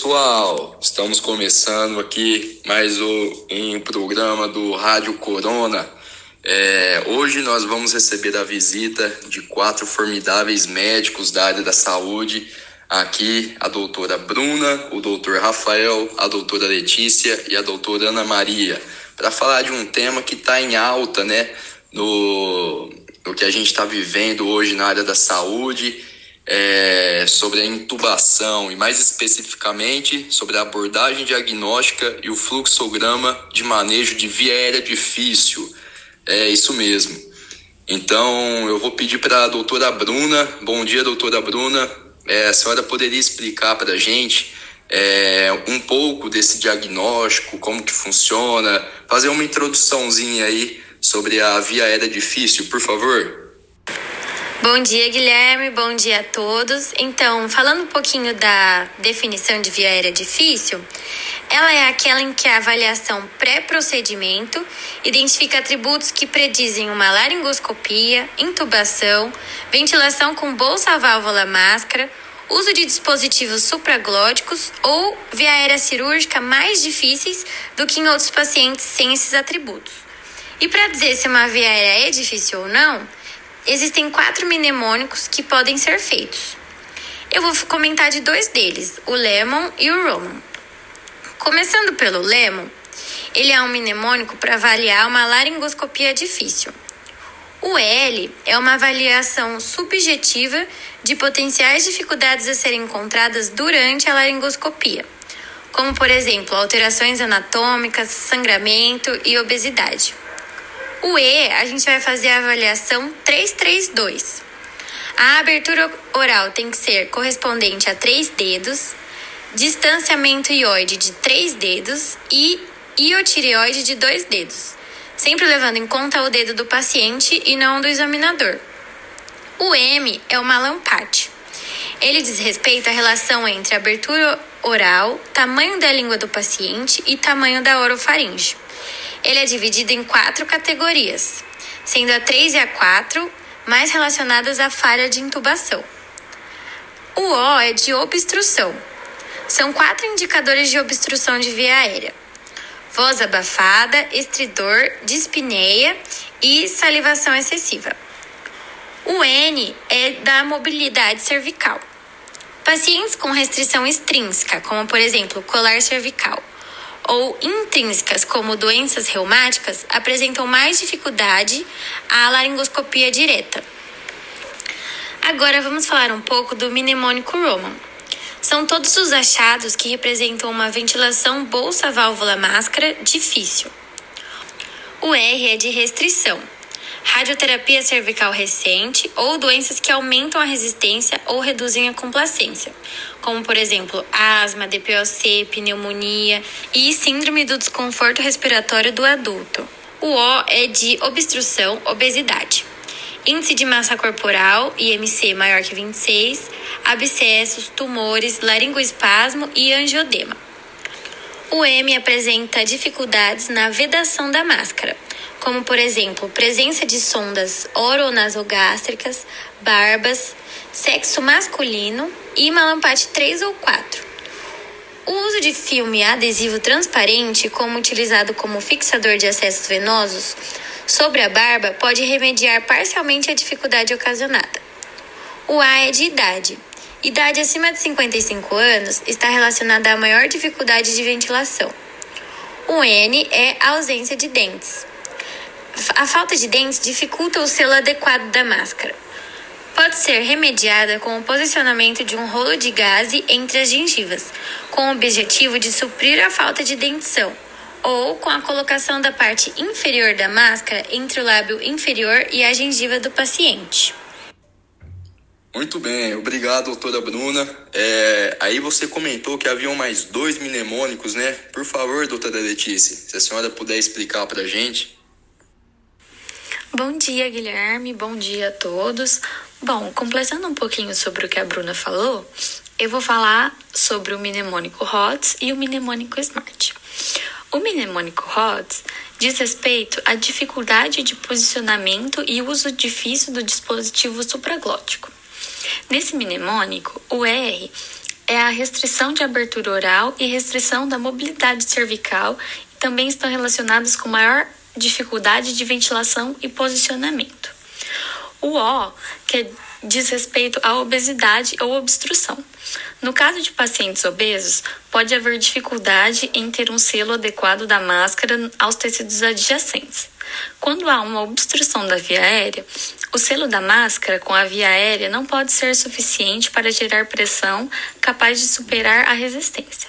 Pessoal. Estamos começando aqui mais um programa do Rádio Corona. É, hoje nós vamos receber a visita de quatro formidáveis médicos da área da saúde. Aqui a doutora Bruna, o doutor Rafael, a doutora Letícia e a doutora Ana Maria, para falar de um tema que está em alta, né? No, no que a gente está vivendo hoje na área da saúde é, sobre a intubação e mais especificamente sobre a abordagem diagnóstica e o fluxograma de manejo de via aérea difícil. É isso mesmo. Então eu vou pedir para a doutora Bruna, bom dia doutora Bruna, é, a senhora poderia explicar para a gente é, um pouco desse diagnóstico, como que funciona, fazer uma introduçãozinha aí sobre a via aérea difícil, por favor? Bom dia, Guilherme. Bom dia a todos. Então, falando um pouquinho da definição de via aérea difícil, ela é aquela em que a avaliação pré-procedimento identifica atributos que predizem uma laringoscopia, intubação, ventilação com bolsa válvula máscara, uso de dispositivos supraglóticos ou via aérea cirúrgica mais difíceis do que em outros pacientes sem esses atributos. E para dizer se uma via aérea é difícil ou não, Existem quatro mnemônicos que podem ser feitos. Eu vou comentar de dois deles, o Lemon e o Roman. Começando pelo Lemon, ele é um mnemônico para avaliar uma laringoscopia difícil. O L é uma avaliação subjetiva de potenciais dificuldades a serem encontradas durante a laringoscopia, como por exemplo alterações anatômicas, sangramento e obesidade. O E, a gente vai fazer a avaliação 332. A abertura oral tem que ser correspondente a três dedos, distanciamento ióide de três dedos e iotireoide de dois dedos, sempre levando em conta o dedo do paciente e não do examinador. O M é o malampate. Ele diz respeito à relação entre abertura oral, tamanho da língua do paciente e tamanho da orofaringe. Ele é dividido em quatro categorias, sendo a 3 e a 4 mais relacionadas à falha de intubação. O O é de obstrução. São quatro indicadores de obstrução de via aérea: voz abafada, estridor, dispneia e salivação excessiva. O N é da mobilidade cervical. Pacientes com restrição extrínseca, como por exemplo colar cervical, ou intrínsecas, como doenças reumáticas, apresentam mais dificuldade à laringoscopia direta. Agora vamos falar um pouco do mnemônico Roman. São todos os achados que representam uma ventilação bolsa-válvula-máscara difícil. O R é de restrição radioterapia cervical recente ou doenças que aumentam a resistência ou reduzem a complacência, como por exemplo asma, DPOC, pneumonia e síndrome do desconforto respiratório do adulto. O O é de obstrução, obesidade. Índice de massa corporal, IMC maior que 26, abscessos, tumores, laringoespasmo e angiodema. O M apresenta dificuldades na vedação da máscara, como por exemplo, presença de sondas oronasogástricas, barbas, sexo masculino e malampate 3 ou 4. O uso de filme adesivo transparente, como utilizado como fixador de acessos venosos, sobre a barba pode remediar parcialmente a dificuldade ocasionada. O A é de idade. Idade acima de 55 anos está relacionada à maior dificuldade de ventilação. O N é ausência de dentes. A falta de dentes dificulta o selo adequado da máscara. Pode ser remediada com o posicionamento de um rolo de gaze entre as gengivas, com o objetivo de suprir a falta de dentição, ou com a colocação da parte inferior da máscara entre o lábio inferior e a gengiva do paciente. Muito bem, obrigado, doutora Bruna. É, aí você comentou que haviam mais dois mnemônicos, né? Por favor, doutora Letícia, se a senhora puder explicar para a gente. Bom dia, Guilherme. Bom dia a todos. Bom, completando um pouquinho sobre o que a Bruna falou, eu vou falar sobre o mnemônico HOTS e o mnemônico SMART. O mnemônico HOTS diz respeito à dificuldade de posicionamento e uso difícil do dispositivo supraglótico. Nesse mnemônico, o R é a restrição de abertura oral e restrição da mobilidade cervical e também estão relacionadas com maior dificuldade de ventilação e posicionamento. O O, que diz respeito à obesidade ou obstrução. No caso de pacientes obesos, pode haver dificuldade em ter um selo adequado da máscara aos tecidos adjacentes. Quando há uma obstrução da via aérea, o selo da máscara com a via aérea não pode ser suficiente para gerar pressão capaz de superar a resistência.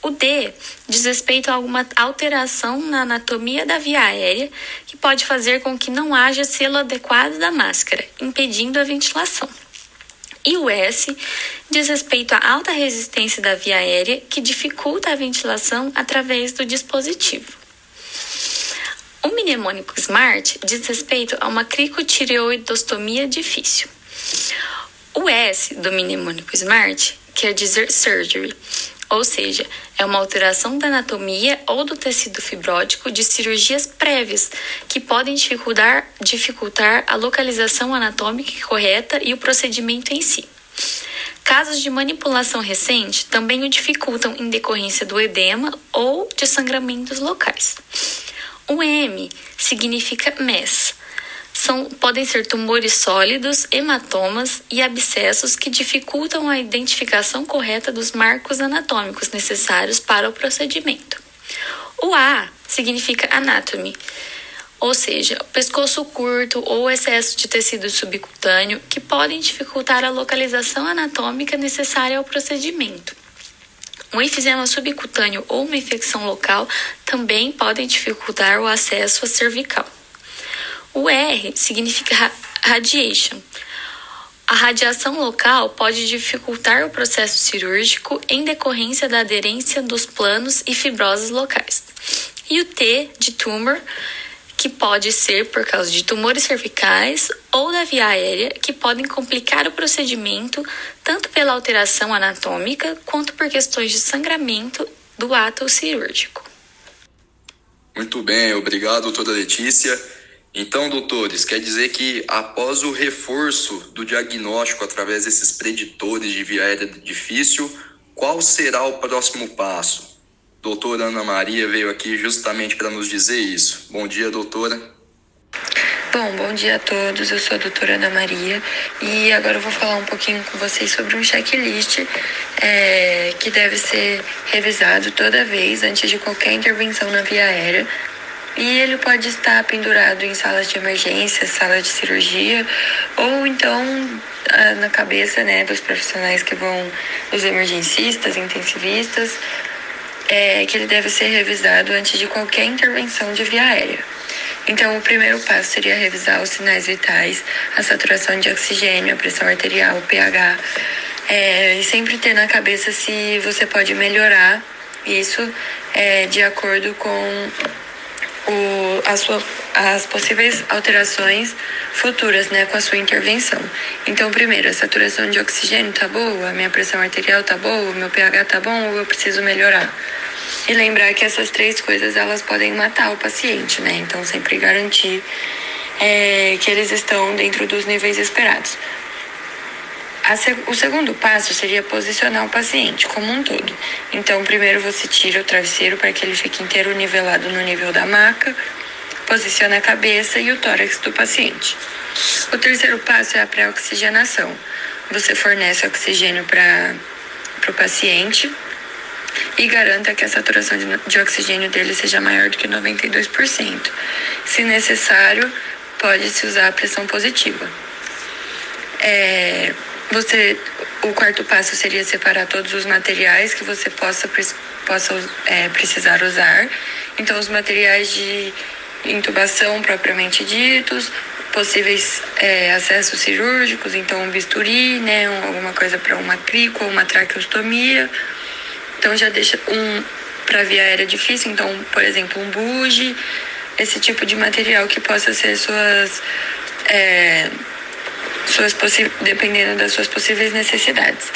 O D diz respeito a alguma alteração na anatomia da via aérea que pode fazer com que não haja selo adequado da máscara, impedindo a ventilação. E o S diz respeito à alta resistência da via aérea que dificulta a ventilação através do dispositivo. O mnemônico SMART diz respeito a uma cricotireoidostomia difícil. O S do mnemônico SMART quer dizer surgery, ou seja, é uma alteração da anatomia ou do tecido fibrótico de cirurgias prévias que podem dificultar, dificultar a localização anatômica correta e o procedimento em si. Casos de manipulação recente também o dificultam em decorrência do edema ou de sangramentos locais. O M significa MES, são, podem ser tumores sólidos, hematomas e abscessos que dificultam a identificação correta dos marcos anatômicos necessários para o procedimento. O A significa anatomy, ou seja, pescoço curto ou excesso de tecido subcutâneo que podem dificultar a localização anatômica necessária ao procedimento. Um enfisema subcutâneo ou uma infecção local também podem dificultar o acesso à cervical. O R significa radiation. A radiação local pode dificultar o processo cirúrgico em decorrência da aderência dos planos e fibroses locais. E o T de tumor, que pode ser por causa de tumores cervicais ou da via aérea, que podem complicar o procedimento tanto pela alteração anatômica quanto por questões de sangramento do ato cirúrgico. Muito bem, obrigado, doutora Letícia. Então, doutores, quer dizer que após o reforço do diagnóstico através desses preditores de via aérea difícil, qual será o próximo passo? Doutora Ana Maria veio aqui justamente para nos dizer isso. Bom dia, doutora. Bom, bom dia a todos. Eu sou a doutora Ana Maria e agora eu vou falar um pouquinho com vocês sobre um checklist é, que deve ser revisado toda vez antes de qualquer intervenção na via aérea e ele pode estar pendurado em salas de emergência, sala de cirurgia, ou então ah, na cabeça né, dos profissionais que vão, os emergencistas, intensivistas, é, que ele deve ser revisado antes de qualquer intervenção de via aérea. Então, o primeiro passo seria revisar os sinais vitais, a saturação de oxigênio, a pressão arterial, o pH, é, e sempre ter na cabeça se você pode melhorar isso é, de acordo com o, a sua, as possíveis alterações futuras, né, com a sua intervenção. Então, primeiro, a saturação de oxigênio tá boa, a minha pressão arterial tá boa, meu pH tá bom ou eu preciso melhorar? E lembrar que essas três coisas elas podem matar o paciente, né? Então, sempre garantir é, que eles estão dentro dos níveis esperados o segundo passo seria posicionar o paciente como um todo. Então, primeiro você tira o travesseiro para que ele fique inteiro nivelado no nível da maca, posiciona a cabeça e o tórax do paciente. O terceiro passo é a pré-oxigenação. Você fornece oxigênio para o paciente e garanta que a saturação de, de oxigênio dele seja maior do que 92%. Se necessário, pode-se usar a pressão positiva. É, você, o quarto passo seria separar todos os materiais que você possa, possa é, precisar usar. Então, os materiais de intubação propriamente ditos, possíveis é, acessos cirúrgicos, então um bisturi, né, um, alguma coisa para uma crico uma traqueostomia. Então já deixa um para via aérea difícil, então, por exemplo, um buge, esse tipo de material que possa ser suas é, suas dependendo das suas possíveis necessidades.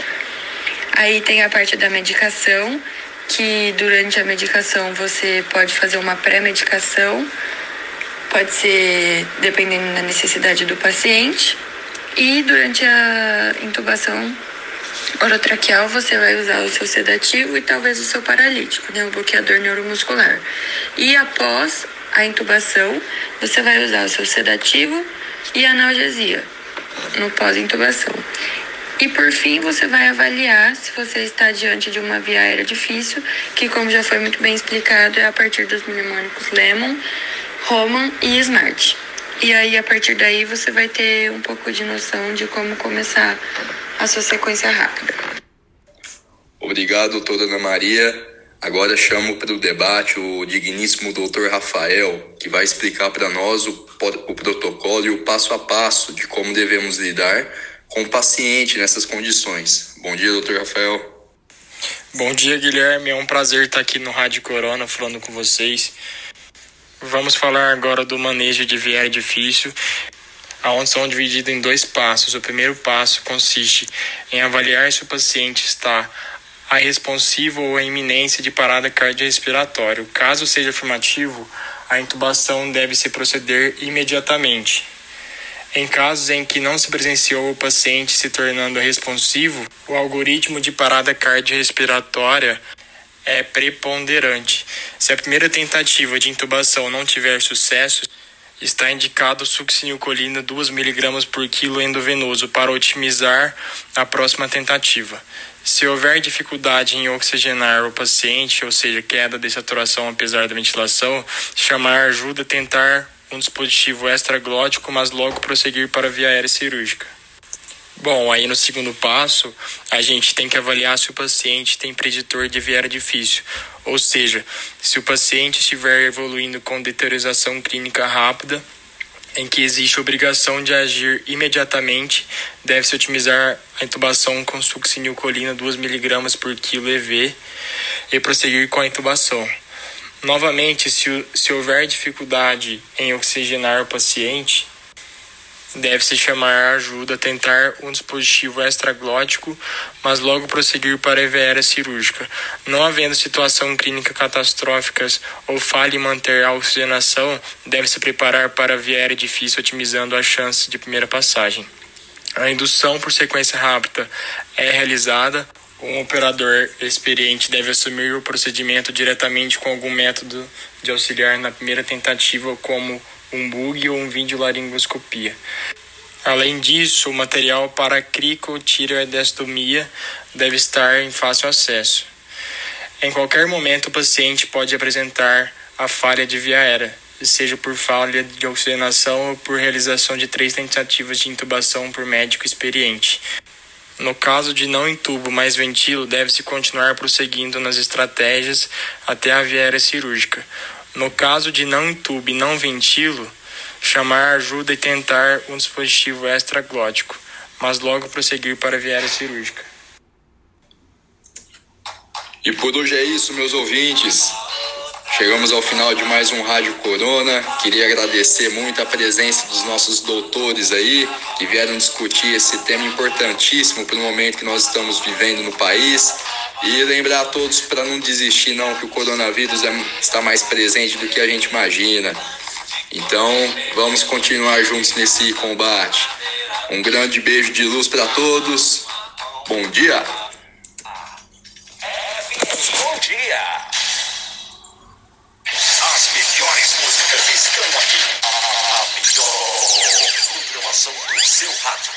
Aí tem a parte da medicação, que durante a medicação você pode fazer uma pré-medicação, pode ser dependendo da necessidade do paciente, e durante a intubação orotraqueal, você vai usar o seu sedativo e talvez o seu paralítico, né, o bloqueador neuromuscular. E após a intubação, você vai usar o seu sedativo e analgesia no pós-intubação. E por fim, você vai avaliar se você está diante de uma via aérea difícil, que como já foi muito bem explicado, é a partir dos mnemônicos Lemon, Roman e Smart. E aí, a partir daí, você vai ter um pouco de noção de como começar a sua sequência rápida. Obrigado, doutora Ana Maria. Agora chamo para o debate o digníssimo doutor Rafael, que vai explicar para nós o, o protocolo e o passo a passo de como devemos lidar com o paciente nessas condições. Bom dia, doutor Rafael. Bom dia, Guilherme. É um prazer estar aqui no Rádio Corona falando com vocês. Vamos falar agora do manejo de vier difícil, aonde são divididos em dois passos. O primeiro passo consiste em avaliar se o paciente está a responsivo ou a iminência de parada cardiorrespiratória. Caso seja afirmativo, a intubação deve se proceder imediatamente. Em casos em que não se presenciou o paciente se tornando responsivo, o algoritmo de parada cardiorrespiratória é preponderante. Se a primeira tentativa de intubação não tiver sucesso, está indicado succinilcolina 2mg por quilo endovenoso para otimizar a próxima tentativa. Se houver dificuldade em oxigenar o paciente, ou seja, queda de saturação apesar da ventilação, chamar ajuda, tentar um dispositivo extraglótico, mas logo prosseguir para a via aérea cirúrgica. Bom, aí no segundo passo, a gente tem que avaliar se o paciente tem preditor de viera difícil, ou seja, se o paciente estiver evoluindo com deteriorização clínica rápida, em que existe obrigação de agir imediatamente, deve-se otimizar a intubação com succinilcolina 2mg por quilo EV e prosseguir com a intubação. Novamente, se, se houver dificuldade em oxigenar o paciente, Deve-se chamar a ajuda, tentar um dispositivo extraglótico, mas logo prosseguir para a EVR cirúrgica. Não havendo situação clínica catastróficas ou falha em manter a oxigenação, deve-se preparar para a viera difícil, otimizando a chance de primeira passagem. A indução por sequência rápida é realizada. Um operador experiente deve assumir o procedimento diretamente com algum método de auxiliar na primeira tentativa, como um bug ou um videolaringoscopia. Além disso, o material para cricotireoidectomia deve estar em fácil acesso. Em qualquer momento, o paciente pode apresentar a falha de via aérea, seja por falha de oxigenação ou por realização de três tentativas de intubação por médico experiente. No caso de não intubo, mas ventilo, deve-se continuar prosseguindo nas estratégias até a via aérea cirúrgica. No caso de não entube e não ventilo, chamar ajuda e tentar um dispositivo extraglótico, mas logo prosseguir para a viária cirúrgica. E por hoje é isso, meus ouvintes. Chegamos ao final de mais um Rádio Corona. Queria agradecer muito a presença dos nossos doutores aí, que vieram discutir esse tema importantíssimo para o momento que nós estamos vivendo no país. E lembrar a todos para não desistir não, que o coronavírus é, está mais presente do que a gente imagina. Então, vamos continuar juntos nesse combate. Um grande beijo de luz para todos. Bom dia. Bom dia. As melhores músicas estão aqui. A melhor programação do seu rádio.